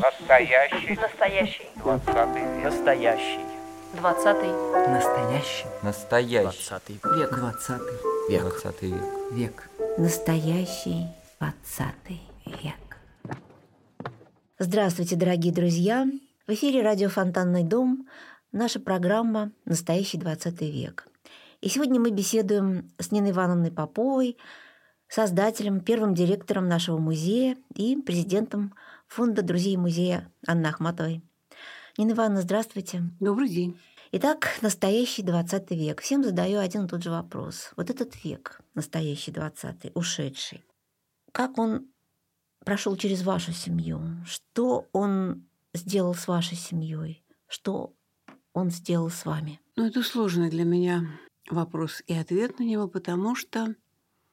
Настоящий. Настоящий. Двадцатый век. Настоящий. Двадцатый. Настоящий Настоящий. двадцатый век. Двадцатый Век. Двадцатый век. век. Настоящий двадцатый век. Здравствуйте, дорогие друзья! В эфире радио «Фонтанный дом» наша программа «Настоящий двадцатый век». И сегодня мы беседуем с Ниной Ивановной Поповой, создателем, первым директором нашего музея и президентом фонда друзей музея Анны Ахматовой. Нина Ивановна, здравствуйте. Добрый день. Итак, настоящий 20 век. Всем задаю один и тот же вопрос. Вот этот век, настоящий 20 ушедший, как он прошел через вашу семью? Что он сделал с вашей семьей? Что он сделал с вами? Ну, это сложный для меня вопрос и ответ на него, потому что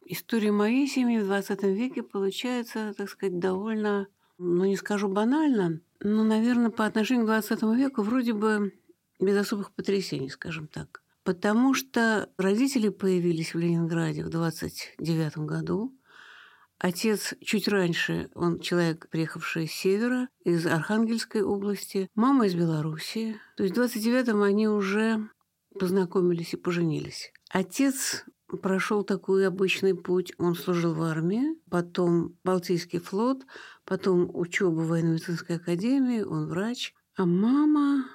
история моей семьи в 20 веке получается, так сказать, довольно, ну, не скажу банально, но, наверное, по отношению к 20 веку вроде бы без особых потрясений, скажем так. Потому что родители появились в Ленинграде в 29 году. Отец чуть раньше, он человек, приехавший с севера, из Архангельской области. Мама из Белоруссии. То есть в 29-м они уже познакомились и поженились. Отец прошел такой обычный путь. Он служил в армии, потом Балтийский флот, потом учеба в военно-медицинской академии, он врач. А мама...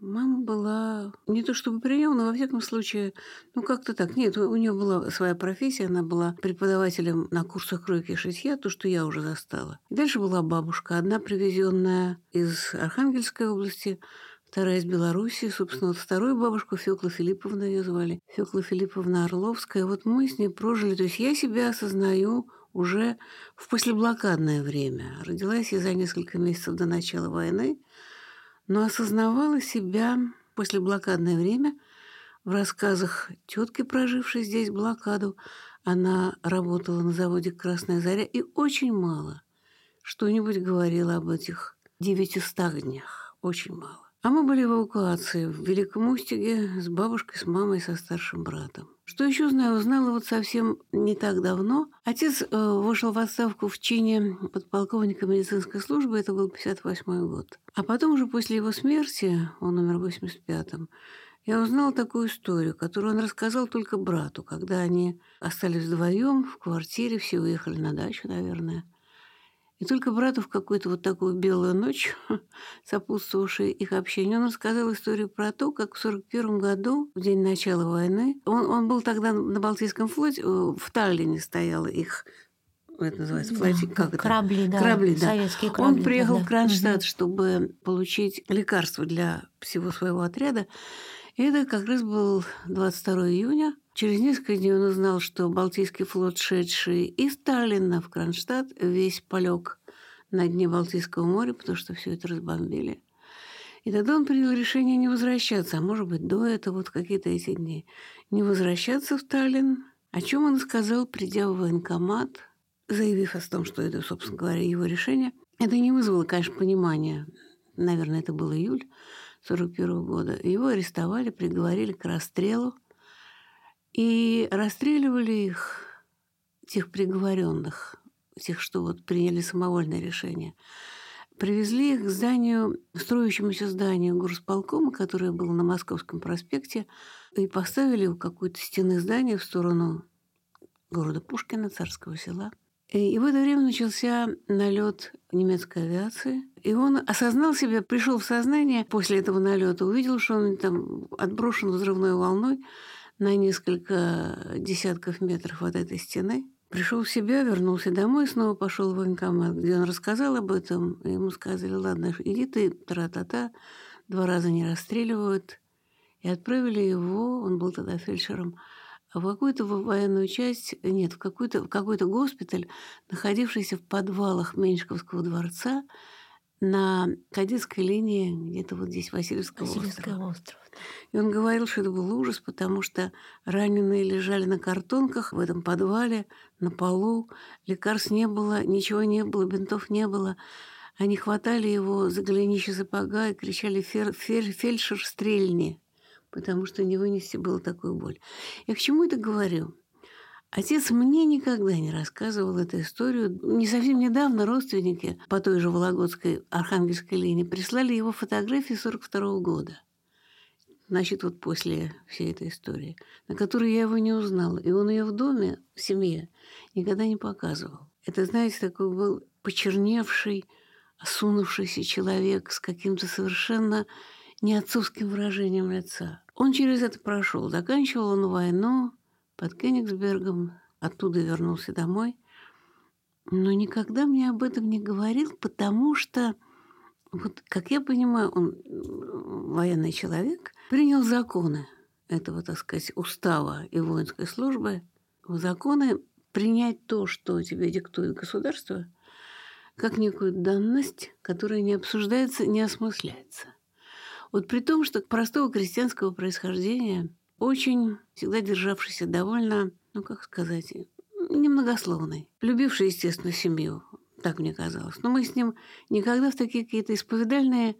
Мама была не то чтобы при нем, но во всяком случае, ну как-то так. Нет, у нее была своя профессия, она была преподавателем на курсах кройки и шитья, то, что я уже застала. И дальше была бабушка, одна привезенная из Архангельской области, вторая из Белоруссии, собственно, вот вторую бабушку Фёкла Филипповна ее звали, Фёкла Филипповна Орловская. Вот мы с ней прожили, то есть я себя осознаю уже в послеблокадное время. Родилась я за несколько месяцев до начала войны, но осознавала себя после блокадное время в рассказах тетки, прожившей здесь блокаду. Она работала на заводе «Красная заря» и очень мало что-нибудь говорила об этих 900 днях. Очень мало. А мы были в эвакуации в Великом Устюге с бабушкой, с мамой, со старшим братом. Что еще знаю, узнала вот совсем не так давно. Отец э, вышел в отставку в чине подполковника медицинской службы, это был 58 год. А потом уже после его смерти, он умер в 85-м, я узнала такую историю, которую он рассказал только брату, когда они остались вдвоем в квартире, все уехали на дачу, наверное. И только брату в какую-то вот такую белую ночь, сопутствовавшую их общению, он рассказал историю про то, как в 1941 году, в день начала войны, он, он был тогда на Балтийском флоте, э, в Таллине стояла их это называется, флоти, как это? Корабли, да. Корабли, да. Советские корабли. Он приехал да. в Кронштадт, чтобы получить лекарства для всего своего отряда. И это как раз был 22 июня. Через несколько дней он узнал, что Балтийский флот, шедший из Таллина в Кронштадт, весь полег на дне Балтийского моря, потому что все это разбомбили. И тогда он принял решение не возвращаться, а может быть, до этого, вот какие-то эти дни, не возвращаться в Таллин, о чем он сказал, придя в военкомат, заявив о том, что это, собственно говоря, его решение. Это не вызвало, конечно, понимания. Наверное, это был июль 1941 года. Его арестовали, приговорили к расстрелу. И расстреливали их, тех приговоренных, тех, что вот приняли самовольное решение. Привезли их к зданию, строящемуся зданию горосполкома, которое было на Московском проспекте, и поставили у какой-то стены здания в сторону города Пушкина, царского села – и в это время начался налет немецкой авиации. И он осознал себя, пришел в сознание после этого налета, увидел, что он там отброшен взрывной волной на несколько десятков метров от этой стены. Пришел в себя, вернулся домой, снова пошел в военкомат, где он рассказал об этом. Ему сказали, ладно, иди ты, тра-та-та, два раза не расстреливают. И отправили его, он был тогда фельдшером, в какую-то военную часть, нет, в какой-то какой-то госпиталь, находившийся в подвалах Меньшиковского дворца на кадетской линии, где-то вот здесь Васильевского Васильевского острова. острова. И он говорил, что это был ужас, потому что раненые лежали на картонках в этом подвале, на полу, лекарств не было, ничего не было, бинтов не было. Они хватали его за голенище сапога и кричали «Фер, фер, «Фельдшер, стрельни!» потому что не вынести было такую боль. Я к чему это говорю? Отец мне никогда не рассказывал эту историю. Не совсем недавно родственники по той же Вологодской Архангельской линии прислали его фотографии 42 года. Значит, вот после всей этой истории, на которую я его не узнала. И он ее в доме, в семье, никогда не показывал. Это, знаете, такой был почерневший, осунувшийся человек с каким-то совершенно не отцовским выражением лица. Он через это прошел. Заканчивал он войну под Кенигсбергом, оттуда вернулся домой. Но никогда мне об этом не говорил, потому что, вот, как я понимаю, он военный человек, принял законы этого, так сказать, устава и воинской службы, законы принять то, что тебе диктует государство, как некую данность, которая не обсуждается, не осмысляется. Вот при том, что простого крестьянского происхождения, очень всегда державшийся довольно, ну как сказать, немногословный, любивший, естественно, семью, так мне казалось. Но мы с ним никогда в такие какие-то исповедальные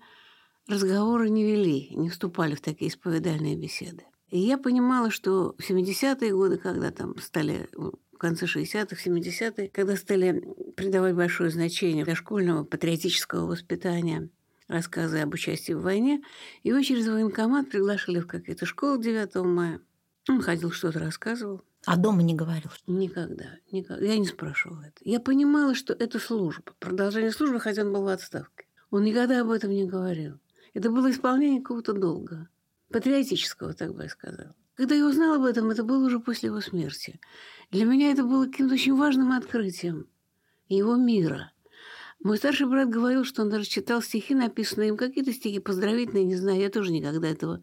разговоры не вели, не вступали в такие исповедальные беседы. И я понимала, что в 70-е годы, когда там стали в конце 60-х, 70-е, когда стали придавать большое значение для школьного патриотического воспитания – рассказы об участии в войне. Его через военкомат приглашали в какие-то школы 9 мая. Он ходил, что-то рассказывал. А дома не говорил? Никогда, никогда. Я не спрашивала это. Я понимала, что это служба, продолжение службы, хотя он был в отставке. Он никогда об этом не говорил. Это было исполнение какого-то долга. Патриотического, так бы я сказала. Когда я узнала об этом, это было уже после его смерти. Для меня это было каким-то очень важным открытием его мира – мой старший брат говорил, что он даже читал стихи, написанные им, какие-то стихи поздравительные, не знаю, я тоже никогда этого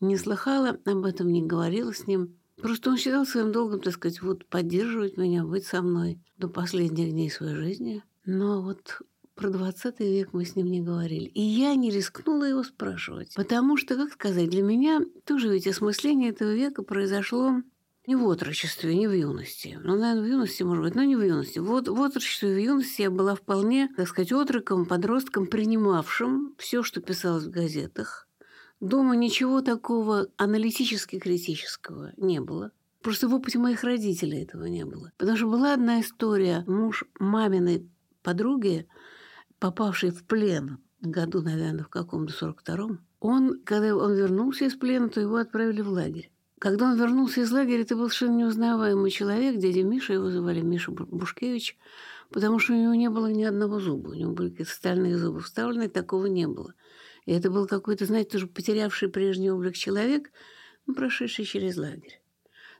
не слыхала, об этом не говорила с ним. Просто он считал своим долгом, так сказать, вот поддерживать меня, быть со мной до последних дней своей жизни. Но вот про 20 век мы с ним не говорили. И я не рискнула его спрашивать. Потому что, как сказать, для меня тоже ведь осмысление этого века произошло не в отрочестве, не в юности. Ну, наверное, в юности, может быть, но не в юности. Вот в отрочестве в юности я была вполне, так сказать, отроком, подростком, принимавшим все, что писалось в газетах. Дома ничего такого аналитически-критического не было. Просто в опыте моих родителей этого не было. Потому что была одна история. Муж маминой подруги, попавший в плен году, наверное, в каком-то 42-м, он, когда он вернулся из плена, то его отправили в лагерь. Когда он вернулся из лагеря, это был совершенно неузнаваемый человек. Дядя Миша, его звали Миша Бушкевич, потому что у него не было ни одного зуба. У него были какие-то стальные зубы вставлены, такого не было. И это был какой-то, знаете, тоже потерявший прежний облик человек, ну, прошедший через лагерь.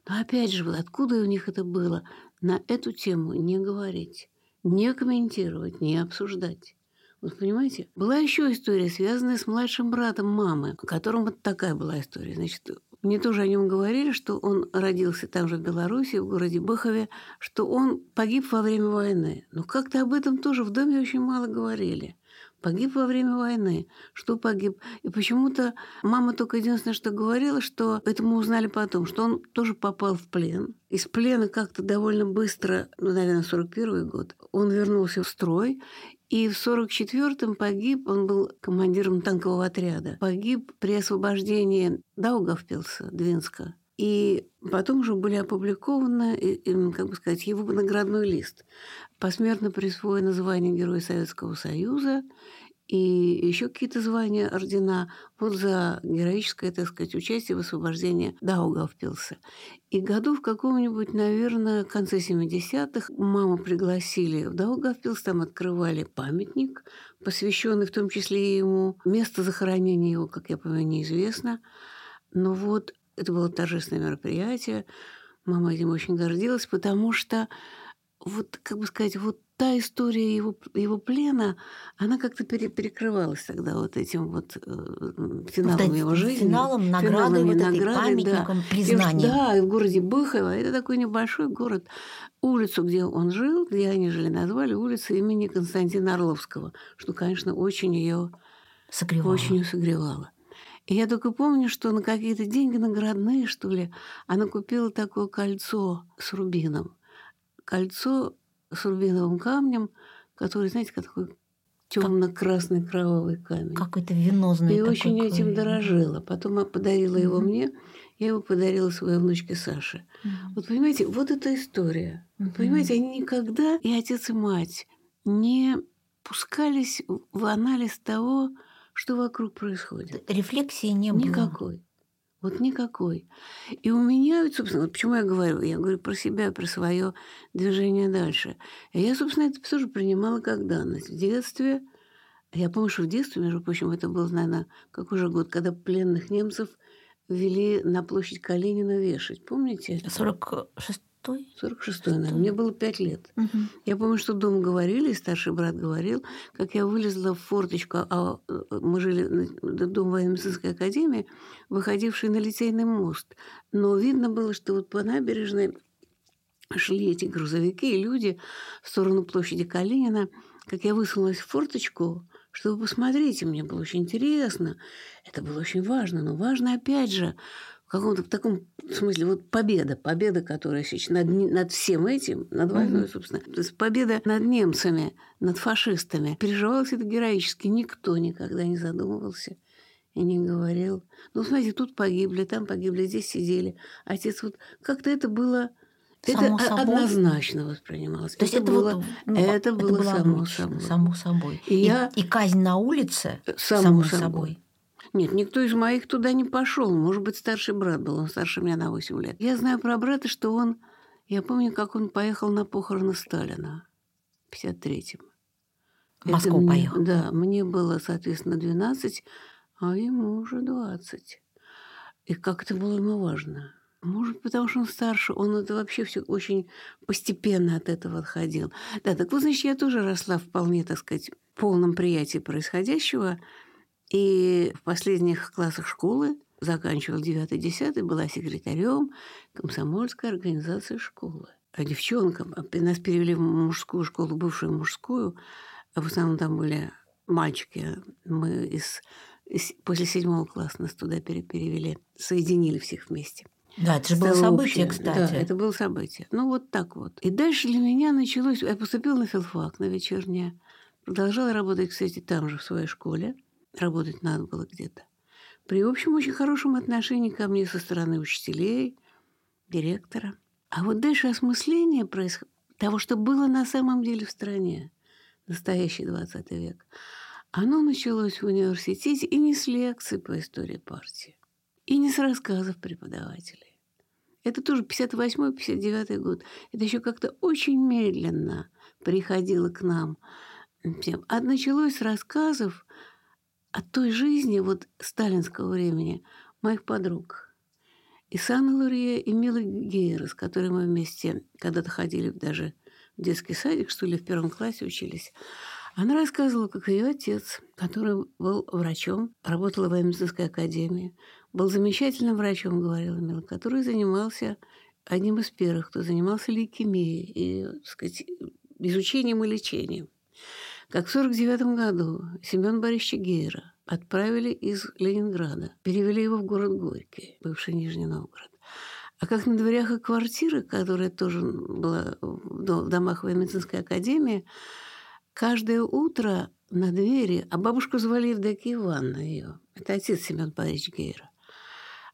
Но опять же, вот откуда у них это было? На эту тему не говорить, не комментировать, не обсуждать. Вот понимаете? Была еще история, связанная с младшим братом мамы, у которого вот такая была история. Значит, мне тоже о нем говорили, что он родился там же в Беларуси, в городе Быхове, что он погиб во время войны. Но как-то об этом тоже в доме очень мало говорили. Погиб во время войны. Что погиб? И почему-то мама только единственное, что говорила, что это мы узнали потом, что он тоже попал в плен. Из плена как-то довольно быстро, ну, наверное, 41 год, он вернулся в строй и в 44-м погиб, он был командиром танкового отряда, погиб при освобождении Даугавпилса, Двинска. И потом уже были опубликованы, как бы сказать, его наградной лист. Посмертно присвоено звание Героя Советского Союза и еще какие-то звания, ордена, вот за героическое, так сказать, участие в освобождении Даугавпилса. И году в каком-нибудь, наверное, конце 70-х маму пригласили в Даугавпилс, там открывали памятник, посвященный в том числе и ему. Место захоронения его, как я понимаю, неизвестно. Но вот это было торжественное мероприятие. Мама этим очень гордилась, потому что вот, как бы сказать, вот та история его, его плена, она как-то пере, перекрывалась тогда вот этим вот э, финалом вот его жизни. Финалом, наградой, вот награды, этой памятником, да. признанием. Да, в городе Быхово. Это такой небольшой город. Улицу, где он жил, где они жили, назвали улицей имени Константина Орловского, что, конечно, очень ее согревало. Очень согревало. И я только помню, что на какие-то деньги наградные, что ли, она купила такое кольцо с рубином. Кольцо с рубиновым камнем, который, знаете, как такой темно-красный кровавый камень. Какой-то венозный. И очень этим дорожила. Потом подарила mm-hmm. его мне. Я его подарила своей внучке Саше. Mm-hmm. Вот понимаете, вот эта история. Mm-hmm. Понимаете, они никогда, и отец, и мать, не пускались в анализ того, что вокруг происходит. Рефлексии не было. Никакой. Вот никакой. И у меня, собственно, вот почему я говорю, я говорю про себя, про свое движение дальше. Я, собственно, это тоже принимала как данность. В детстве, я помню, что в детстве, между прочим, это был, наверное, какой же год, когда пленных немцев вели на площадь Калинина вешать. Помните? 46 46-й, наверное. Мне было пять лет. Угу. Я помню, что дома говорили, старший брат говорил, как я вылезла в форточку, а э, мы жили в Дом военно-медицинской академии, выходивший на Литейный мост. Но видно было, что вот по набережной шли эти грузовики и люди в сторону площади Калинина. Как я высунулась в форточку, чтобы посмотреть, и мне было очень интересно. Это было очень важно. Но важно, опять же, каком-то в таком смысле вот победа, победа, которая сейчас над, над всем этим, над войной, mm-hmm. собственно, то есть победа над немцами, над фашистами. Переживалось это героически. Никто никогда не задумывался и не говорил. Ну, смотрите, тут погибли, там погибли, здесь сидели. Отец вот как-то это было... Само это собой? однозначно воспринималось. То есть это, это было, вот, ну, это, это было, было само собой. Само собой. И, и, я... и казнь на улице само, само собой. собой. Нет, никто из моих туда не пошел. Может быть, старший брат был, он старше меня на 8 лет. Я знаю про брата, что он... Я помню, как он поехал на похороны Сталина в 53-м. В Москву мне, поехал? Да, мне было, соответственно, 12, а ему уже 20. И как это было ему важно. Может, потому что он старше, он это вообще все очень постепенно от этого отходил. Да, так вот, значит, я тоже росла вполне, так сказать, в полном приятии происходящего – и в последних классах школы заканчивал 9-10, была секретарем комсомольской организации школы. А девчонкам, а нас перевели в мужскую школу, бывшую мужскую, а в основном там были мальчики. Мы из, из после седьмого класса нас туда перевели, соединили всех вместе. Да, это же было событие, кстати. Да, это было событие. Ну, вот так вот. И дальше для меня началось... Я поступила на филфак, на вечернее. Продолжала работать, кстати, там же, в своей школе работать надо было где-то. При общем очень хорошем отношении ко мне со стороны учителей, директора. А вот дальше осмысление происход... того, что было на самом деле в стране, настоящий 20 век, оно началось в университете и не с лекций по истории партии, и не с рассказов преподавателей. Это тоже 58-59 год. Это еще как-то очень медленно приходило к нам. А началось с рассказов от той жизни вот сталинского времени моих подруг. И Санна Лурия, и Мила Гейра, с которой мы вместе когда-то ходили даже в детский садик, что ли, в первом классе учились. Она рассказывала, как ее отец, который был врачом, работал в медицинской академии, был замечательным врачом, говорила Мила, который занимался одним из первых, кто занимался лейкемией и, так сказать, изучением и лечением. Как в 1949 году Семен Борисович Гейра отправили из Ленинграда, перевели его в город Горький, бывший Нижний Новгород. А как на дверях и квартиры, которая тоже была в домах военно-медицинской академии, каждое утро на двери, а бабушку звали Евдокия Ивановна ее, это отец Семен Борисович Гейра,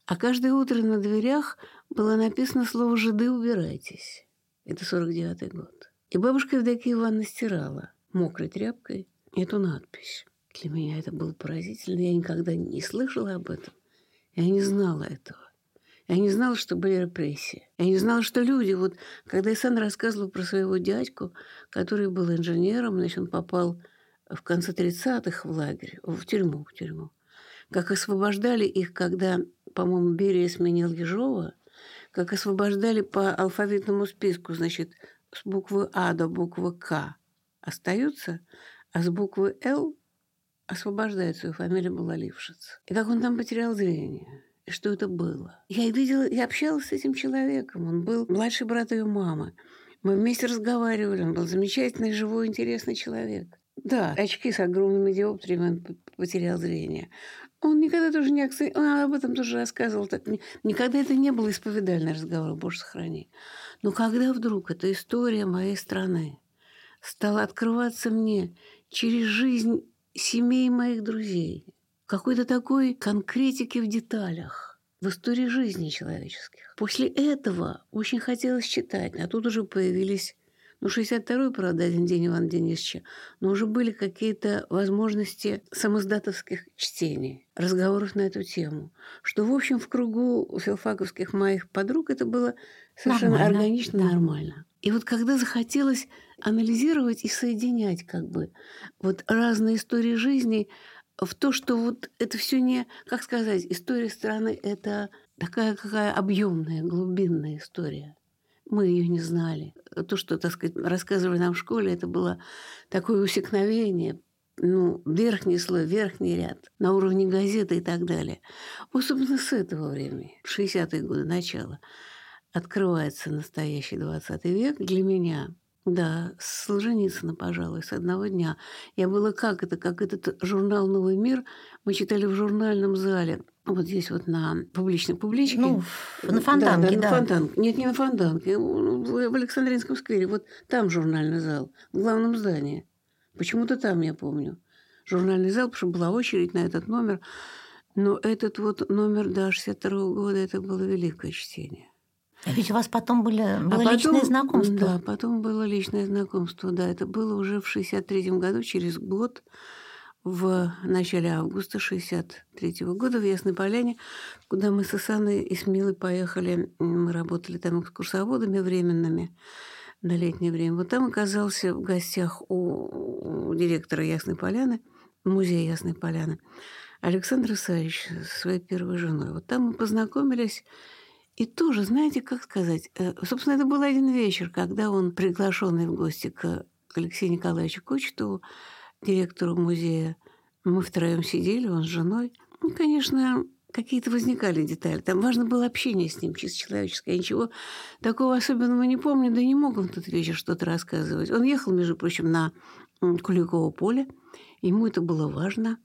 а каждое утро на дверях было написано слово «Жиды, убирайтесь». Это 49-й год. И бабушка Евдокия Ивановна стирала – мокрой тряпкой эту надпись. Для меня это было поразительно. Я никогда не слышала об этом. Я не знала этого. Я не знала, что были репрессии. Я не знала, что люди... Вот когда Исан рассказывал про своего дядьку, который был инженером, значит, он попал в конце 30-х в лагерь, в тюрьму, в тюрьму. Как освобождали их, когда, по-моему, Берия сменил Ежова, как освобождали по алфавитному списку, значит, с буквы А до буквы К остаются, а с буквы «Л» освобождает свою фамилию была Лившиц. И как он там потерял зрение. И что это было? Я видела, я общалась с этим человеком. Он был младший брат ее мамы. Мы вместе разговаривали. Он был замечательный, живой, интересный человек. Да, очки с огромными диоптриями он потерял зрение. Он никогда тоже не акцент... Он об этом тоже рассказывал. Так... Никогда это не было исповедальный разговор, боже сохрани. Но когда вдруг эта история моей страны, стало открываться мне через жизнь семей моих друзей, какой-то такой конкретики в деталях. в истории жизни человеческих. После этого очень хотелось читать, а тут уже появились ну, 62-й, правда, один день Ивана Денисовича, но уже были какие-то возможности самоздатовских чтений, разговоров на эту тему. Что, в общем, в кругу филфаковских моих подруг это было совершенно нормально. органично, да. нормально. И вот когда захотелось анализировать и соединять как бы вот разные истории жизни в то, что вот это все не, как сказать, история страны – это такая какая объемная, глубинная история. Мы ее не знали. То, что, так сказать, рассказывали нам в школе, это было такое усекновение, ну, верхний слой, верхний ряд, на уровне газеты и так далее. Вот, собственно, с этого времени, 60-е годы, начала, открывается настоящий 20 век для меня. Да, Солженицына, пожалуй, с одного дня. Я была как это, как этот журнал «Новый мир» мы читали в журнальном зале – вот здесь вот на публичной публичке. Ну, на фонтанке, да. да, да. На фонтанке. Нет, не на фонтанке, в Александринском сквере. Вот там журнальный зал, в главном здании. Почему-то там, я помню. Журнальный зал, потому что была очередь на этот номер. Но этот вот номер до 62 года, это было великое чтение. А ведь у вас потом были, было а потом, личное знакомство. Да, потом было личное знакомство, да. Это было уже в 63 году, через год в начале августа 1963 года в Ясной Поляне, куда мы с Исаной и с Милой поехали. Мы работали там экскурсоводами временными на летнее время. Вот там оказался в гостях у, у директора Ясной Поляны, музея Ясной Поляны, Александр Исаевич со своей первой женой. Вот там мы познакомились. И тоже, знаете, как сказать, э, собственно, это был один вечер, когда он, приглашенный в гости к Алексею Николаевичу Кочетову, директору музея. Мы втроем сидели, он с женой. Ну, конечно, какие-то возникали детали. Там важно было общение с ним, чисто человеческое. Я ничего такого особенного не помню, да не мог он тот вечер что-то рассказывать. Он ехал, между прочим, на Куликово поле. Ему это было важно.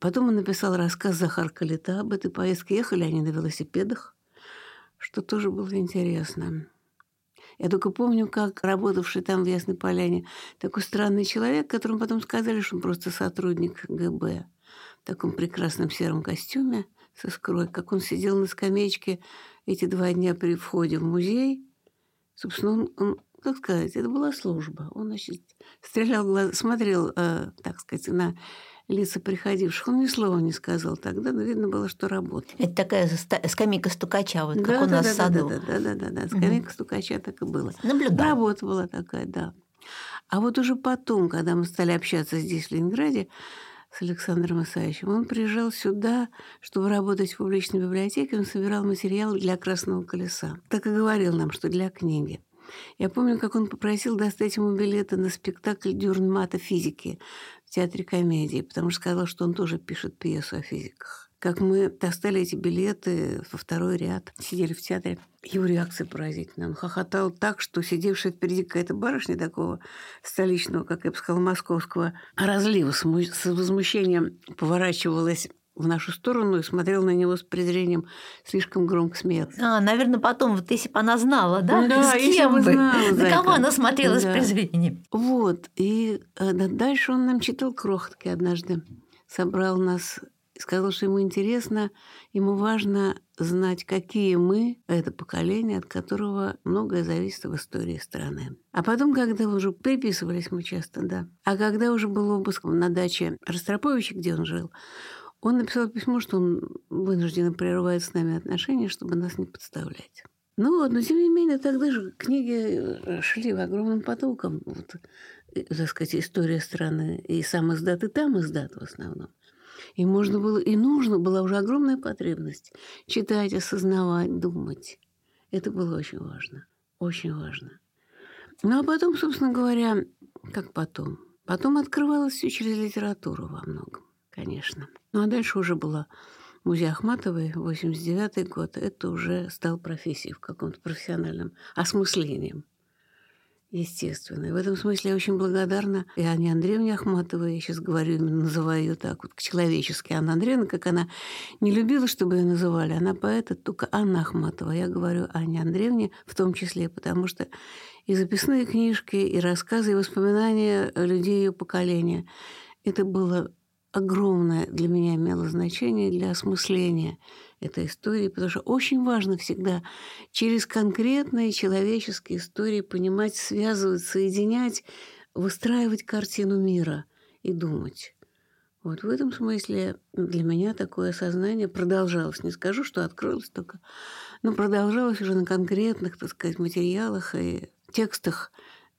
Потом он написал рассказ Захар Калита об этой поездке. Ехали они на велосипедах, что тоже было интересно. Я только помню, как работавший там в Ясной Поляне такой странный человек, которому потом сказали, что он просто сотрудник ГБ в таком прекрасном сером костюме со скрой, как он сидел на скамеечке эти два дня при входе в музей. Собственно, он, он как сказать, это была служба. Он, значит, стрелял, смотрел, э, так сказать, на лица приходивших. Он ни слова не сказал тогда, но видно было, что работает. Это такая скамейка стукача, вот да, как да, у нас да, в саду. Да, да, да, да, да, скамейка угу. стукача так и было. Наблюдал. Работа была такая, да. А вот уже потом, когда мы стали общаться здесь, в Ленинграде, с Александром Исаевичем. Он приезжал сюда, чтобы работать в публичной библиотеке. Он собирал материал для «Красного колеса». Так и говорил нам, что для книги. Я помню, как он попросил достать ему билеты на спектакль Дюрнмата физики в театре комедии, потому что сказал, что он тоже пишет пьесу о физиках. Как мы достали эти билеты во второй ряд, сидели в театре. Его реакция поразительная. Он хохотал так, что сидевшая впереди какая-то барышня такого столичного, как я бы сказала, московского разлива с возмущением поворачивалась в нашу сторону и смотрел на него с презрением, слишком громко смеялся. А, наверное, потом, вот если бы она знала, да, да с кем бы, знала, на кого она смотрела да. с презрением. Вот, и э, дальше он нам читал крохотки однажды, собрал нас сказал, что ему интересно, ему важно знать, какие мы, это поколение, от которого многое зависит в истории страны. А потом, когда уже приписывались мы часто, да, а когда уже был обыск на даче Ростроповича, где он жил, он написал письмо, что он вынужден прерывает с нами отношения, чтобы нас не подставлять. Ну вот, но тем не менее, тогда же книги э, шли в огромным потоком. Вот, э, так сказать, история страны. И сам издат, и там издат в основном. И можно было, и нужно была уже огромная потребность читать, осознавать, думать. Это было очень важно. Очень важно. Ну, а потом, собственно говоря, как потом? Потом открывалось все через литературу во многом конечно. Ну а дальше уже была музей Ахматовой, 89 год. Это уже стал профессией в каком-то профессиональном осмыслением. Естественно. И в этом смысле я очень благодарна и Анне Андреевне Ахматовой, я сейчас говорю, именно называю ее так, вот человечески. Анна Андреевна, как она не любила, чтобы ее называли, она поэт, только Анна Ахматова. Я говорю Анне Андреевне в том числе, потому что и записные книжки, и рассказы, и воспоминания людей ее поколения – это было огромное для меня имело значение для осмысления этой истории, потому что очень важно всегда через конкретные человеческие истории понимать, связывать, соединять, выстраивать картину мира и думать. Вот в этом смысле для меня такое осознание продолжалось. Не скажу, что открылось только, но продолжалось уже на конкретных, так сказать, материалах и текстах,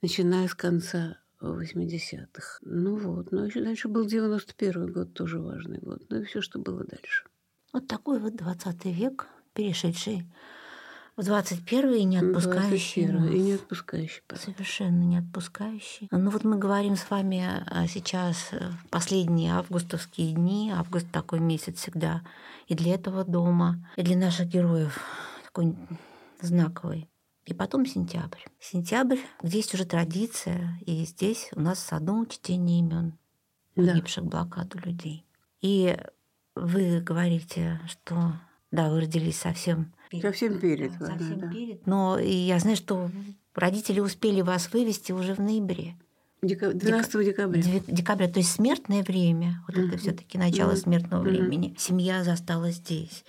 начиная с конца 80-х. Ну вот, но еще дальше был 91 год, тоже важный год. Ну и все, что было дальше. Вот такой вот 20 век, перешедший в 21 и не отпускающий. 21 и не отпускающий. Совершенно не отпускающий. Ну вот мы говорим с вами а, сейчас э, последние августовские дни. Август такой месяц всегда и для этого дома, и для наших героев такой знаковый. И потом сентябрь. Сентябрь, где есть уже традиция, и здесь у нас в саду чтение имен погибших да. блокаду людей. И вы говорите, что да, вы родились совсем Совсем перед. Да, совсем да. перед. Но и я знаю, что родители успели вас вывести уже в ноябре. 12 декабря. Декабря, то есть смертное время, вот mm-hmm. это все-таки начало mm-hmm. смертного mm-hmm. времени. Семья застала здесь.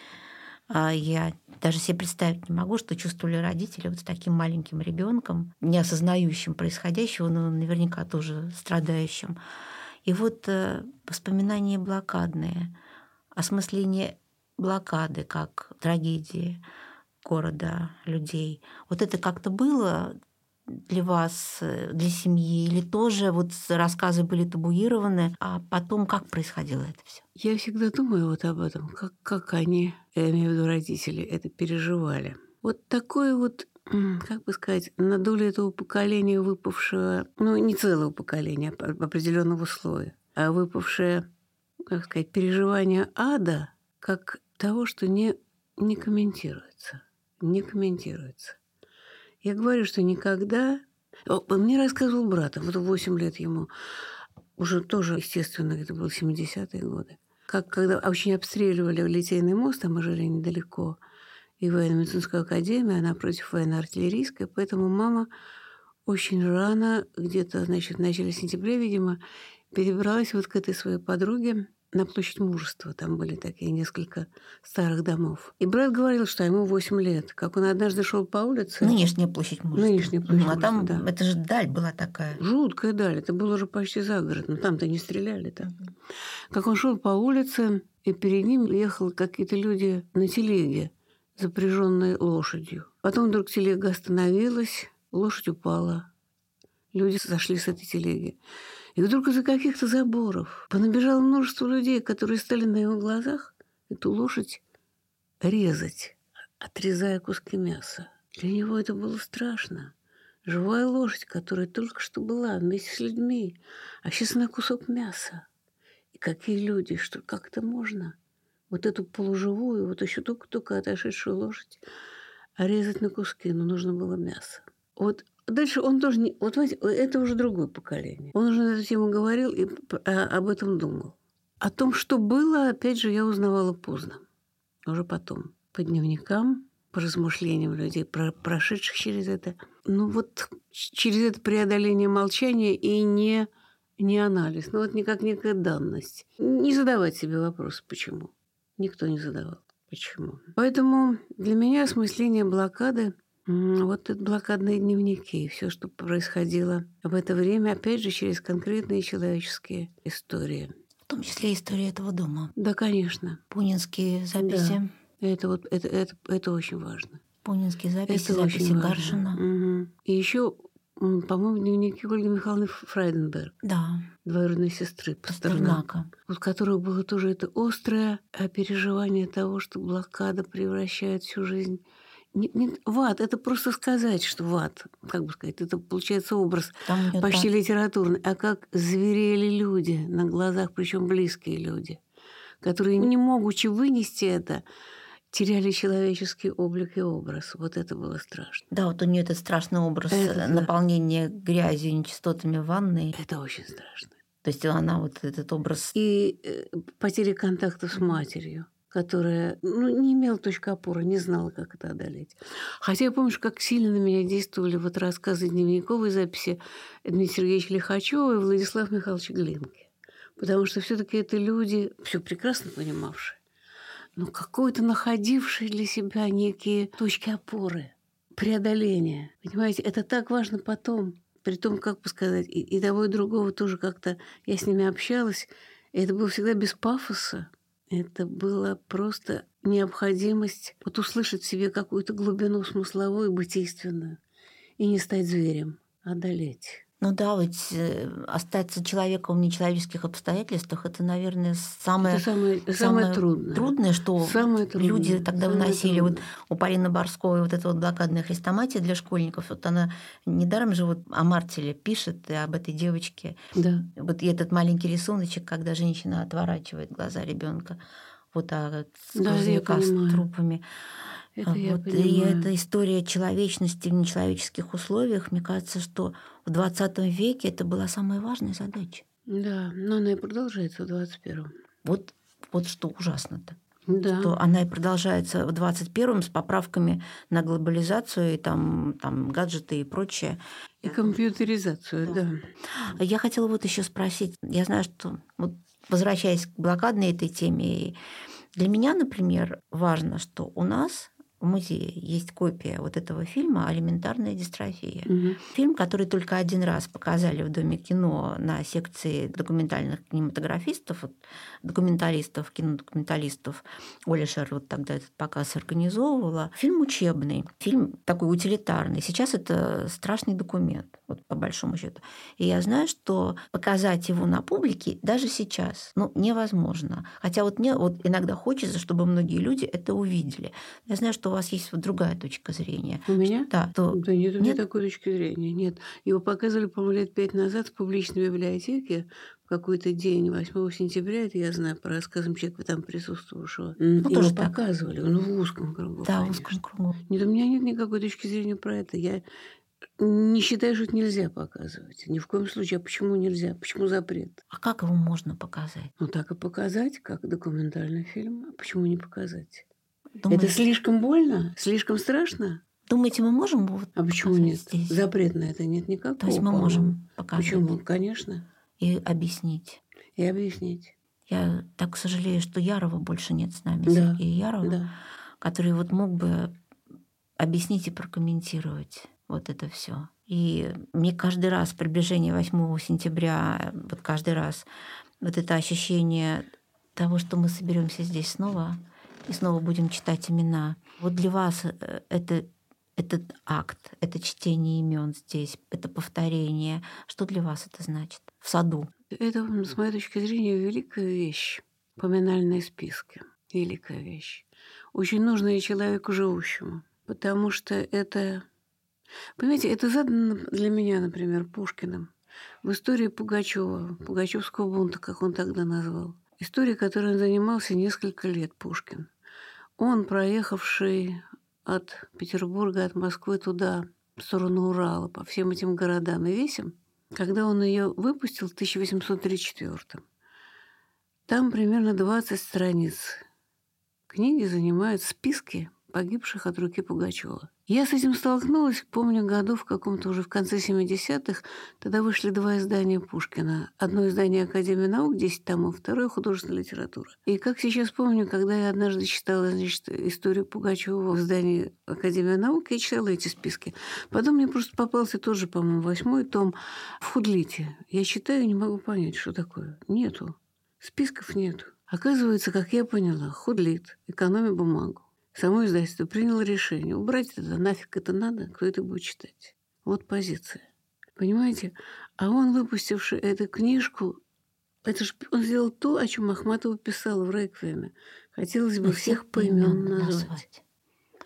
А я даже себе представить не могу, что чувствовали родители вот с таким маленьким ребенком, не осознающим происходящего, но наверняка тоже страдающим. И вот э, воспоминания блокадные, осмысление блокады как трагедии города, людей. Вот это как-то было для вас, э, для семьи, или тоже вот рассказы были табуированы, а потом как происходило это все? Я всегда думаю вот об этом, как, как они, я имею в виду родители, это переживали. Вот такое вот как бы сказать, на долю этого поколения выпавшего, ну, не целого поколения, а определенного слоя, а выпавшее, как сказать, переживание ада, как того, что не, не комментируется. Не комментируется. Я говорю, что никогда... Мне рассказывал брат, вот 8 лет ему, уже тоже, естественно, это было 70-е годы, как когда очень обстреливали Литейный мост, а мы жили недалеко, и военно-медицинскую академию, она против военно-артиллерийской, поэтому мама очень рано, где-то, значит, в начале сентября, видимо, перебралась вот к этой своей подруге, на площадь Мужества. Там были такие несколько старых домов. И брат говорил, что ему 8 лет. Как он однажды шел по улице. Нынешняя площадь Мужества. Нынешняя площадь А там да. это же даль была такая. Жуткая даль. Это было уже почти за город. Но там-то не стреляли так. Как он шел по улице, и перед ним ехали какие-то люди на телеге, запряженные лошадью. Потом вдруг телега остановилась, лошадь упала. Люди сошли с этой телеги. И вдруг из-за каких-то заборов понабежало множество людей, которые стали на его глазах эту лошадь резать, отрезая куски мяса. Для него это было страшно. Живая лошадь, которая только что была вместе с людьми, а сейчас на кусок мяса. И какие люди, что как это можно? Вот эту полуживую, вот еще только-только отошедшую лошадь резать на куски, но нужно было мясо. Вот Дальше он тоже не... Вот знаете, это уже другое поколение. Он уже на эту тему говорил и а, об этом думал. О том, что было, опять же, я узнавала поздно. Уже потом. По дневникам, по размышлениям людей, про, прошедших через это. Ну вот через это преодоление молчания и не, не анализ. Ну вот никак некая данность. Не задавать себе вопрос, почему. Никто не задавал. Почему? Поэтому для меня осмысление блокады вот это блокадные дневники и все, что происходило в это время, опять же, через конкретные человеческие истории. В том числе история этого дома. Да, конечно. Пунинские записи. Да. Это вот это, это, это очень важно. Пунинские записи, это записи очень Гаршина. Угу. И еще, по-моему, дневники Ольги Михайловны Фрайденберг. Да. Двоюродной сестры Пастернака. Вот у которого было тоже это острое переживание того, что блокада превращает всю жизнь не, не, в ад это просто сказать, что в ад, как бы сказать, это получается образ Там почти так. литературный, а как зверели люди на глазах, причем близкие люди, которые не могучи вынести это, теряли человеческий облик и образ. Вот это было страшно. Да, вот у нее этот страшный образ это, наполнения да. грязью, нечистотами в ванной. Это очень страшно. То есть она вот этот образ... И э, потеря контакта с матерью которая ну, не имела точки опоры, не знала, как это одолеть. Хотя я помню, как сильно на меня действовали вот рассказы дневниковой записи Дмитрия Сергеевича Лихачева и Владислава Михайловича Глинки. Потому что все-таки это люди, все прекрасно понимавшие, но какой-то находившие для себя некие точки опоры, преодоления. Понимаете, это так важно потом. При том, как бы сказать, и, и того, и другого тоже как-то я с ними общалась. И это было всегда без пафоса. Это была просто необходимость вот услышать в себе какую-то глубину смысловую, бытийственную. И не стать зверем, а одолеть. Ну да, ведь э, остаться человеком в нечеловеческих обстоятельствах это, наверное, самое, это самое, самое, самое трудное. трудное, что самое трудное. люди тогда самое выносили. Трудное. Вот у Полины Борской вот эта вот блокадная хрестоматия для школьников, вот она недаром же вот о Мартеле пишет и об этой девочке. Да. Вот и этот маленький рисуночек, когда женщина отворачивает глаза ребенка вот а с да, с трупами. Это вот, и эта история человечности в нечеловеческих условиях, мне кажется, что в 20 веке это была самая важная задача. Да, но она и продолжается в 21-м. Вот, вот что ужасно-то. Да. Что она и продолжается в 21-м с поправками на глобализацию и там, там гаджеты и прочее. И компьютеризацию, да. да. Я хотела вот еще спросить. Я знаю, что вот возвращаясь к блокадной этой теме, для меня, например, важно, что у нас в музее есть копия вот этого фильма «Алиментарная дистрофия». Угу. Фильм, который только один раз показали в Доме кино на секции документальных кинематографистов, документалистов, кинодокументалистов. Оля Шер вот тогда этот показ организовывала. Фильм учебный, фильм такой утилитарный. Сейчас это страшный документ, вот по большому счету. И я знаю, что показать его на публике даже сейчас ну, невозможно. Хотя вот мне вот иногда хочется, чтобы многие люди это увидели. Я знаю, что вас есть вот другая точка зрения. У меня? Да. То... Да нет, у меня нет такой точки зрения. Нет. Его показывали, по-моему, лет пять назад в публичной библиотеке в какой-то день, 8 сентября, это я знаю по рассказам человека там присутствовавшего. Ну, Его тоже показывали, так. ну, в узком кругу. Да, в узком кругу. Нет, у меня нет никакой точки зрения про это. Я не считаю, что это нельзя показывать. Ни в коем случае. А почему нельзя? Почему запрет? А как его можно показать? Ну, так и показать, как документальный фильм. А почему не показать? Думаете... Это слишком больно? Слишком страшно? Думаете, мы можем вот А почему нет? Здесь? Запрет на это нет никакого. То есть мы можем показать. Почему? Конечно. И объяснить. И объяснить. Я так сожалею, что Ярова больше нет с нами, да. Сергея Ярова, да. который вот мог бы объяснить и прокомментировать вот это все. И мне каждый раз приближение 8 сентября, вот каждый раз вот это ощущение того, что мы соберемся здесь снова, и снова будем читать имена. Вот для вас э, это этот акт, это чтение имен здесь, это повторение. Что для вас это значит в саду? Это, с моей точки зрения, великая вещь. Поминальные списки. Великая вещь. Очень нужная человеку живущему. Потому что это... Понимаете, это задано для меня, например, Пушкиным. В истории Пугачева, Пугачевского бунта, как он тогда назвал. История, которой он занимался несколько лет, Пушкин. Он, проехавший от Петербурга, от Москвы туда, в сторону Урала, по всем этим городам и весям, когда он ее выпустил в 1834 там примерно 20 страниц книги занимают списки погибших от руки Пугачева. Я с этим столкнулась, помню, году в каком-то уже в конце 70-х. Тогда вышли два издания Пушкина. Одно издание Академии наук, 10 томов, второе художественная литература. И как сейчас помню, когда я однажды читала значит, историю Пугачева в издании Академии наук, я читала эти списки. Потом мне просто попался тоже, по-моему, восьмой том в Худлите. Я читаю и не могу понять, что такое. Нету. Списков нету. Оказывается, как я поняла, худлит, экономи бумагу. Само издательство приняло решение убрать это, нафиг это надо, кто это будет читать. Вот позиция. Понимаете? А он, выпустивший эту книжку, это же он сделал то, о чем Ахматова писала в Реквиеме. Хотелось бы всех, всех поименно назвать. назвать.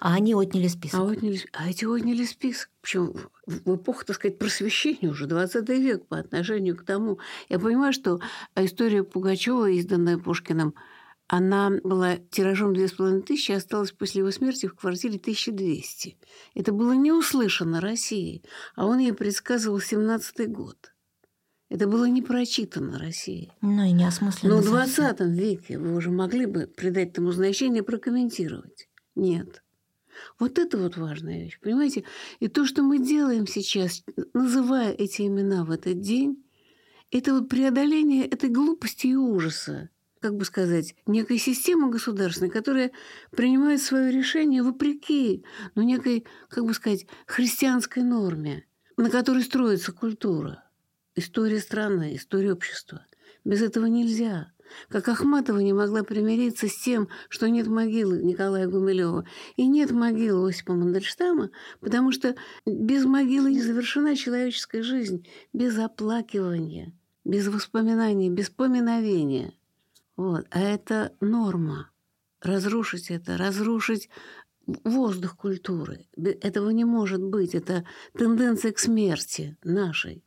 А они отняли список. А, отняли, а эти отняли список. Причем в эпоху, так сказать, просвещения уже, 20 век по отношению к тому. Я понимаю, что история Пугачева, изданная Пушкиным, она была тиражом 2500, осталась после его смерти в квартире 1200. Это было не услышано России, а он ей предсказывал 17 год. Это было не прочитано России. Ну и не осмысленно. Но в 20 веке вы уже могли бы придать этому значение и прокомментировать. Нет. Вот это вот важная вещь, понимаете? И то, что мы делаем сейчас, называя эти имена в этот день, это вот преодоление этой глупости и ужаса, как бы сказать, некой системы государственной, которая принимает свое решение вопреки, ну, некой, как бы сказать, христианской норме, на которой строится культура, история страны, история общества. Без этого нельзя. Как Ахматова не могла примириться с тем, что нет могилы Николая Гумилева и нет могилы Осипа Мандельштама, потому что без могилы не завершена человеческая жизнь, без оплакивания, без воспоминаний, без поминовения. Вот. А это норма. Разрушить это, разрушить воздух культуры. Этого не может быть. Это тенденция к смерти нашей.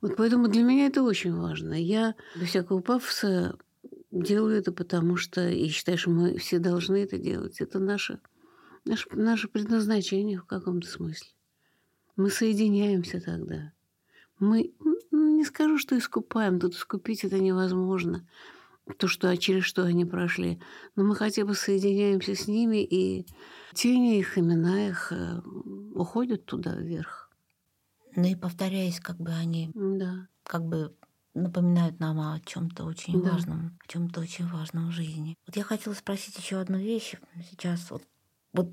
Вот поэтому для меня это очень важно. Я без всякого пафоса делаю это, потому что и считаю, что мы все должны это делать. Это наше, наше, наше предназначение в каком-то смысле. Мы соединяемся тогда. Мы, не скажу, что искупаем, тут искупить это невозможно. То, что, через что они прошли. Но мы хотя бы соединяемся с ними, и тени их, имена их э, уходят туда вверх. Ну и повторяясь, как бы они да. как бы напоминают нам о чем-то очень да. важном, о чем-то очень важном в жизни. Вот я хотела спросить еще одну вещь. Сейчас вот, вот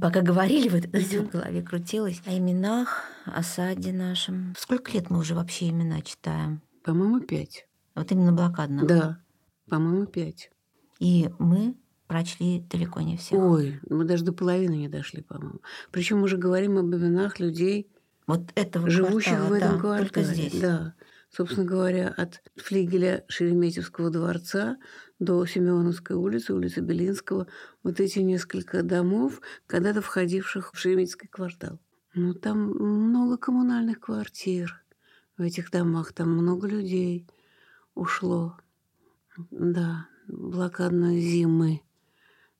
пока говорили, вот это все в голове крутилось. О именах, о саде нашем. Сколько лет мы уже вообще имена читаем? По-моему, пять. Вот именно блокадно. Да, по-моему, пять. И мы прочли далеко не все. Ой, мы даже до половины не дошли, по-моему. Причем мы же говорим об именах людей, вот этого живущих квартала, в этом да, квартале. Только здесь. Да. Собственно говоря, от флигеля Шереметьевского дворца до Семеновской улицы, улицы Белинского, вот эти несколько домов, когда-то входивших в Шереметьевский квартал. Ну, там много коммунальных квартир в этих домах, там много людей ушло. Да, блокадной зимы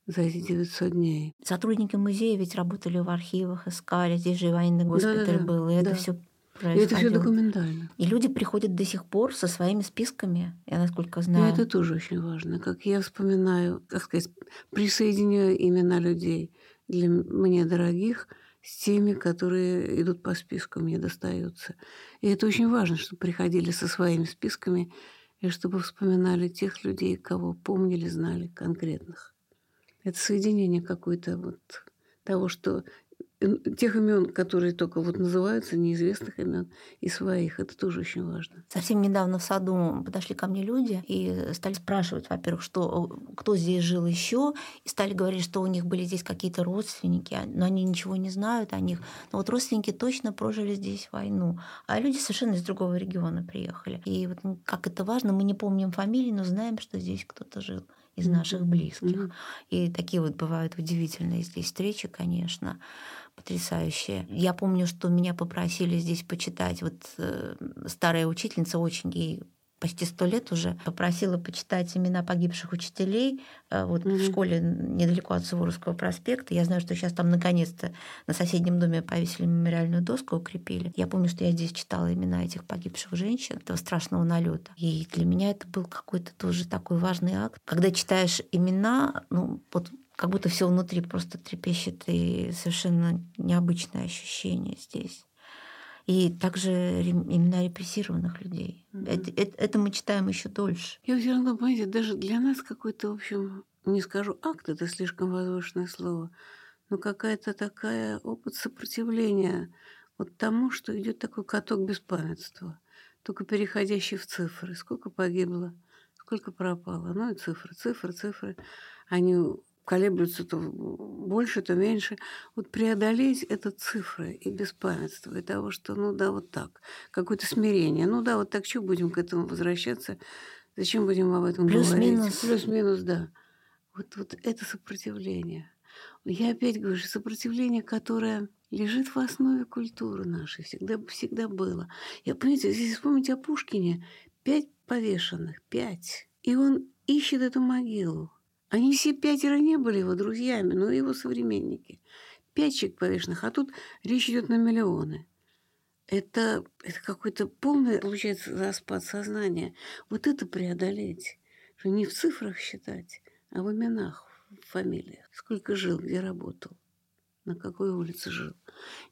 за эти 900 дней. Сотрудники музея ведь работали в архивах, искали, здесь же военный госпиталь Да-да-да. был, и это Да. все И это все происходило. документально. И люди приходят до сих пор со своими списками, я насколько И знаю. это тоже очень важно. Как я вспоминаю, как сказать, присоединяю имена людей для мне дорогих с теми, которые идут по списку, мне достаются. И это очень важно, чтобы приходили со своими списками и чтобы вспоминали тех людей, кого помнили, знали конкретных. Это соединение какое-то вот того, что тех имен, которые только вот называются, неизвестных имен, и своих. Это тоже очень важно. Совсем недавно в саду подошли ко мне люди и стали спрашивать, во-первых, что, кто здесь жил еще, и стали говорить, что у них были здесь какие-то родственники, а- но они ничего не знают о них. Но вот родственники точно прожили здесь войну, а люди совершенно из другого региона приехали. И вот как это важно, мы не помним фамилии, но знаем, что здесь кто-то жил из наших близких. Мгм. И такие вот бывают удивительные здесь встречи, конечно, потрясающие. Я помню, что меня попросили здесь почитать. Вот э, старая учительница, очень ей почти сто лет уже, попросила почитать имена погибших учителей э, вот в Мгм. школе недалеко от Суворовского проспекта. Я знаю, что сейчас там наконец-то на соседнем доме повесили мемориальную доску, укрепили. Я помню, что я здесь читала имена этих погибших женщин, этого страшного налета. И для меня это был какой-то тоже такой важный акт. Когда читаешь имена, ну вот как будто все внутри просто трепещет и совершенно необычное ощущение здесь. И также имена репрессированных людей. Мгм. Это, это- это мы читаем еще дольше. Я все равно, понимаете, даже для нас какой-то, в общем, не скажу акт, это слишком возвышенное слово, но какая-то такая опыт сопротивления вот тому, что идет такой каток беспамятства, только переходящий в цифры. Сколько погибло, сколько пропало. Ну и цифры, цифры, цифры. Они колеблются то больше, то меньше. Вот преодолеть это цифры и беспамятство, и того, что, ну да, вот так. Какое-то смирение. Ну да, вот так, что будем к этому возвращаться? Зачем будем об этом Плюс-минус. говорить? Плюс-минус, да. Вот, вот это сопротивление. Я опять говорю, что сопротивление, которое лежит в основе культуры нашей, всегда, всегда было. Я, понимаете, если вспомнить о Пушкине, пять повешенных, пять. И он ищет эту могилу. Они все пятеро не были его друзьями, но его современники. Пять человек повешенных, а тут речь идет на миллионы. Это, это какой-то полный, получается, распад сознания. Вот это преодолеть. Не в цифрах считать, а в именах, в фамилиях. Сколько жил, где работал, на какой улице жил.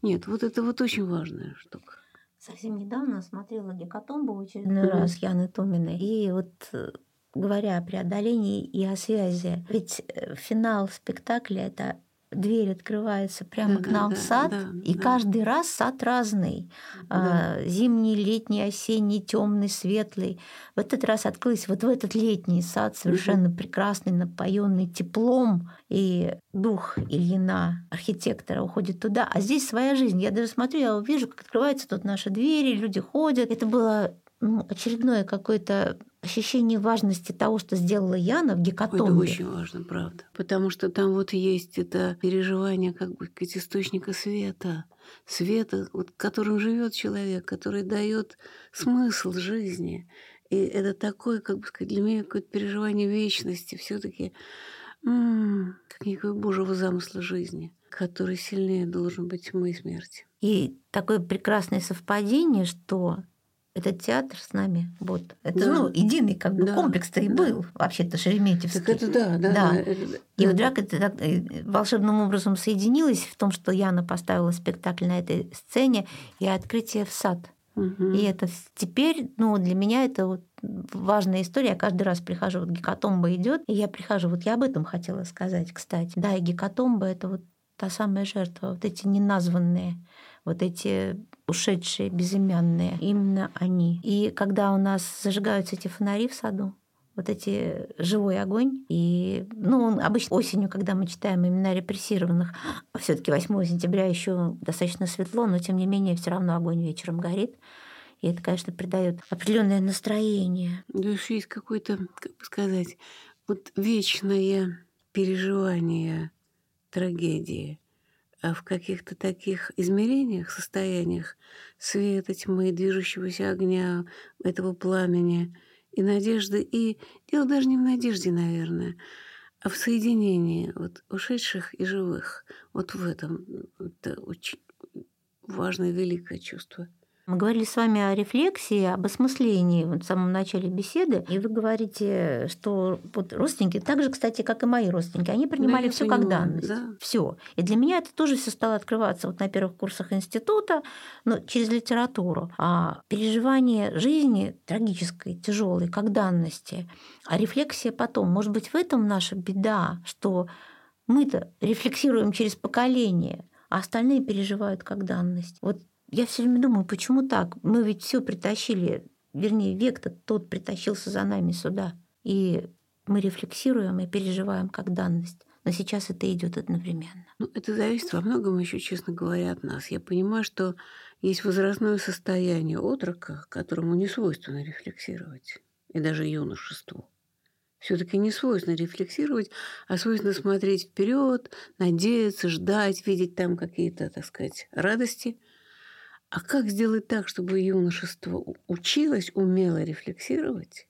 Нет, вот это вот очень важная штука. совсем недавно смотрела «Гекатомбу» в очередной раз Яны Томиной. И вот э, говоря о преодолении и о связи, ведь э, финал спектакля — это дверь открывается прямо да, к нам да, в сад, да, и да. каждый раз сад разный. Да. А, зимний, летний, осенний, темный, светлый. В этот раз открылся вот в этот летний сад, совершенно угу. прекрасный, напоенный теплом, и дух Ильина, архитектора, уходит туда. А здесь своя жизнь. Я даже смотрю, я вижу, как открываются тут наши двери, люди ходят. Это было ну, очередное какое-то ощущение важности того, что сделала Яна в гекатомбе. Это очень важно, правда. Потому что там вот есть это переживание как бы как источника света. Света, вот, которым живет человек, который дает смысл жизни. И это такое, как бы сказать, для меня какое-то переживание вечности, все-таки как некого Божьего замысла жизни, который сильнее должен быть тьмы и смерти. И такое прекрасное совпадение, что этот театр с нами. Вот. Это ну, единый как бы да. комплекс-то и да. был, вообще-то Шереметьевский. Так это да, да. да. да. И да. вдруг это так, э, волшебным образом соединилось в том, что Яна поставила спектакль на этой сцене и открытие в сад. Угу. И это теперь, ну, для меня это вот важная история. Я каждый раз прихожу, вот гекатомба идет, и я прихожу. Вот я об этом хотела сказать, кстати. Да, и гекатомба это вот та самая жертва, вот эти неназванные, вот эти ушедшие, безымянные, именно они. И когда у нас зажигаются эти фонари в саду, вот эти живой огонь. И, ну, обычно осенью, когда мы читаем имена репрессированных, все таки 8 сентября еще достаточно светло, но тем не менее все равно огонь вечером горит. И это, конечно, придает определенное настроение. Да уж есть какое-то, как бы сказать, вот вечное переживание трагедии а в каких-то таких измерениях, состояниях света, тьмы, движущегося огня, этого пламени и надежды. И дело даже не в надежде, наверное, а в соединении вот ушедших и живых. Вот в этом это очень важное, великое чувство. Мы говорили с вами о рефлексии, об осмыслении в самом начале беседы, и вы говорите, что вот родственники, так же, кстати, как и мои родственники, они принимали да, все как данность. Да. Все. И для меня это тоже все стало открываться вот на первых курсах института, но через литературу. А переживание жизни трагической, тяжелой, как данности, а рефлексия потом. Может быть, в этом наша беда, что мы-то рефлексируем через поколение, а остальные переживают как данность. Вот я все время думаю, почему так? Мы ведь все притащили, вернее, век-то тот притащился за нами сюда. И мы рефлексируем и переживаем как данность. Но сейчас это идет одновременно. Ну, это зависит во многом еще, честно говоря, от нас. Я понимаю, что есть возрастное состояние отрока, которому не свойственно рефлексировать, и даже юношеству. Все-таки не свойственно рефлексировать, а свойственно смотреть вперед, надеяться, ждать, видеть там какие-то, так сказать, радости, а как сделать так, чтобы юношество училось, умело рефлексировать?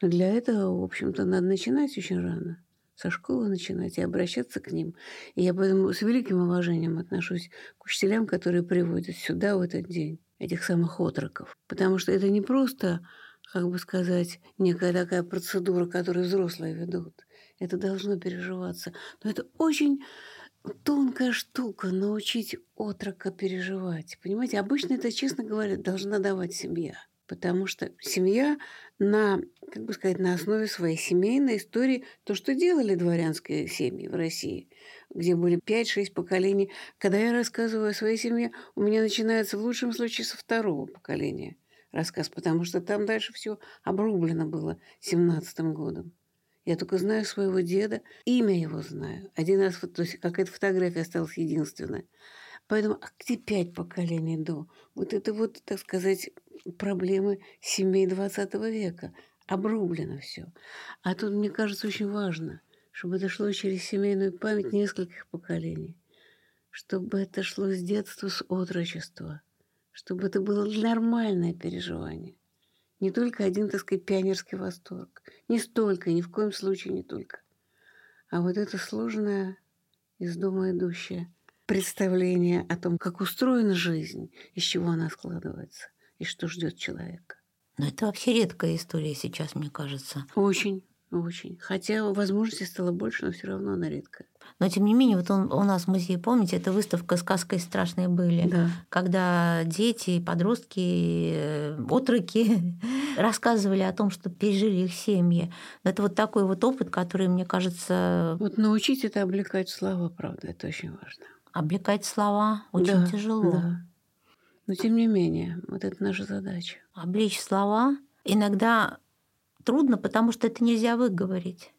Но для этого, в общем-то, надо начинать очень рано. Со школы начинать и обращаться к ним. И я поэтому с великим уважением отношусь к учителям, которые приводят сюда в этот день этих самых отроков. Потому что это не просто, как бы сказать, некая такая процедура, которую взрослые ведут. Это должно переживаться. Но это очень тонкая штука научить отрока переживать. Понимаете, обычно это, честно говоря, должна давать семья. Потому что семья на, как бы сказать, на основе своей семейной истории, то, что делали дворянские семьи в России, где были 5-6 поколений. Когда я рассказываю о своей семье, у меня начинается в лучшем случае со второго поколения рассказ, потому что там дальше все обрублено было 17 годом. Я только знаю своего деда, имя его знаю. Один раз, то есть какая-то фотография осталась единственная. Поэтому, а где пять поколений до? Вот это вот, так сказать, проблемы семей 20 века. Обрублено все. А тут, мне кажется, очень важно, чтобы это шло через семейную память нескольких поколений. Чтобы это шло с детства, с отрочества. Чтобы это было нормальное переживание. Не только один, так сказать, пионерский восторг. Не столько, ни в коем случае не только. А вот это сложное, из дома идущее представление о том, как устроена жизнь, из чего она складывается и что ждет человека. Но это вообще редкая история сейчас, мне кажется. Очень. Очень. Хотя возможностей стало больше, но все равно она редкая. Но тем не менее, вот он, у нас в музее, помните, это выставка «Сказка страшные были», Да. когда дети, подростки, э, отроки рассказывали о том, что пережили их семьи. Это вот такой вот опыт, который, мне кажется, Вот научить это облекать слова, правда, это очень важно. облекать слова очень Да, тяжело. да. Но тем не менее, вот это наша задача. Облечь слова иногда трудно, потому что это нельзя выговорить.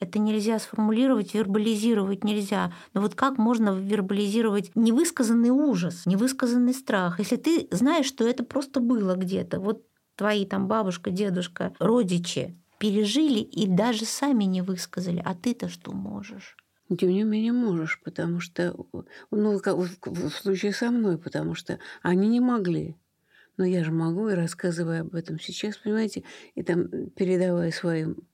Это нельзя сформулировать, вербализировать нельзя. Но вот как можно вербализировать невысказанный ужас, невысказанный страх, если ты знаешь, что это просто было где-то. Вот твои там бабушка, дедушка, родичи пережили и даже сами не высказали. А ты-то что можешь? Тем не менее можешь, потому что, ну, в случае со мной, потому что они не могли. Но я же могу, и рассказывая об этом сейчас, понимаете, и там передавая своим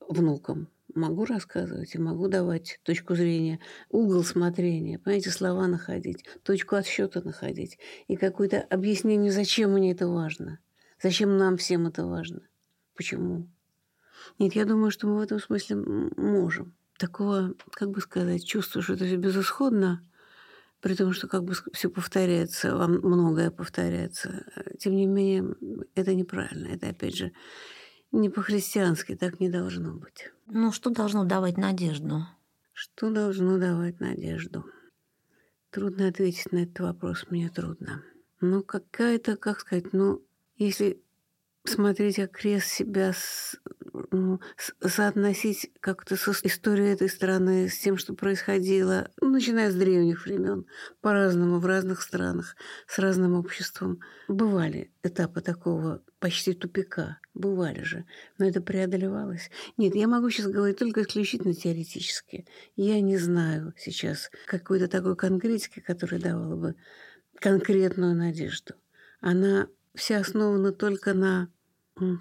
внукам, могу рассказывать и могу давать точку зрения, угол смотрения, понимаете, слова находить, точку отсчета находить и какое-то объяснение, зачем мне это важно, зачем нам всем это важно, почему. Нет, я думаю, что мы в этом смысле можем. Такого, как бы сказать, чувства, что это все безысходно, при том, что как бы все повторяется, вам многое повторяется. Тем не менее, это неправильно. Это, опять же, не по-христиански, так не должно быть. Ну, что должно давать надежду? Что должно давать надежду? Трудно ответить на этот вопрос, мне трудно. Ну, какая-то, как сказать, ну, если смотреть окрест себя, с, ну, с, соотносить как-то с историей этой страны, с тем, что происходило, ну, начиная с древних времен, по-разному, в разных странах, с разным обществом. Бывали этапы такого почти тупика, бывали же, но это преодолевалось. Нет, я могу сейчас говорить только исключительно теоретически. Я не знаю сейчас какой-то такой конкретики, которая давала бы конкретную надежду. Она вся основана только на,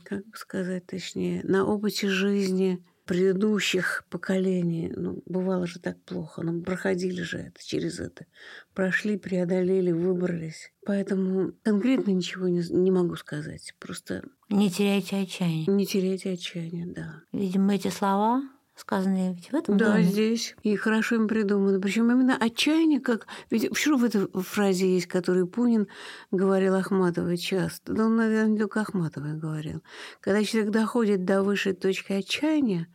как бы сказать точнее, на опыте жизни предыдущих поколений. Ну, бывало же так плохо, но проходили же это, через это. Прошли, преодолели, выбрались. Поэтому конкретно ничего не, не могу сказать. Просто Не теряйте отчаяние. не теряйте отчаяния, да. Видимо, эти слова, сказанные ведь в этом Да, доме, здесь. И хорошо им придумано. Причем именно отчаяние, как... Ведь почему в этой фразе есть, которую Пунин говорил Ахматовой часто? Да он, наверное, не только Ахматовой говорил. Когда человек доходит до высшей точки отчаяния,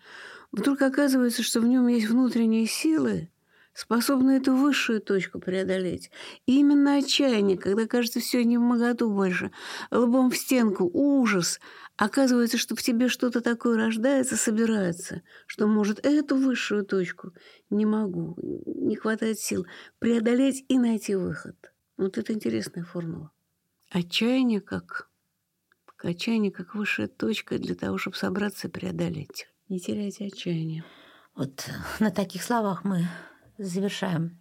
вдруг оказывается, что в нем есть внутренние силы, способные эту высшую точку преодолеть. И именно отчаяние, когда кажется все не в моготу больше, лбом в стенку, ужас, оказывается, что в тебе что-то такое рождается, собирается, что может эту высшую точку не могу, не хватает сил преодолеть и найти выход. Вот это интересная формула. Отчаяние как отчаяние как высшая точка для того, чтобы собраться и преодолеть. Не теряйте отчаяние. Вот на таких словах мы завершаем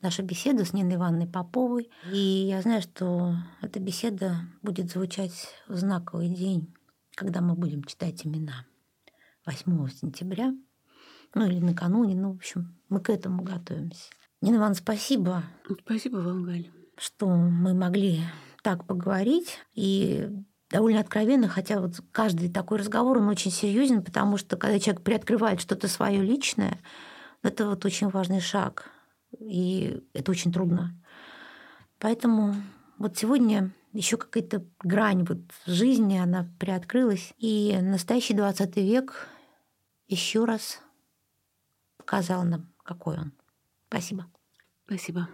нашу беседу с Ниной Ивановной Поповой. И я знаю, что эта беседа будет звучать в знаковый день, когда мы будем читать имена 8 сентября, ну или накануне, ну, в общем, мы к этому готовимся. Нина Ивановна, спасибо, Спасибо вам, Галя. что мы могли так поговорить. И довольно откровенно, хотя вот каждый такой разговор, он очень серьезен, потому что когда человек приоткрывает что-то свое личное, это вот очень важный шаг, и это очень трудно. Поэтому вот сегодня еще какая-то грань вот жизни, она приоткрылась, и настоящий 20 век еще раз показал нам, какой он. Спасибо. Спасибо.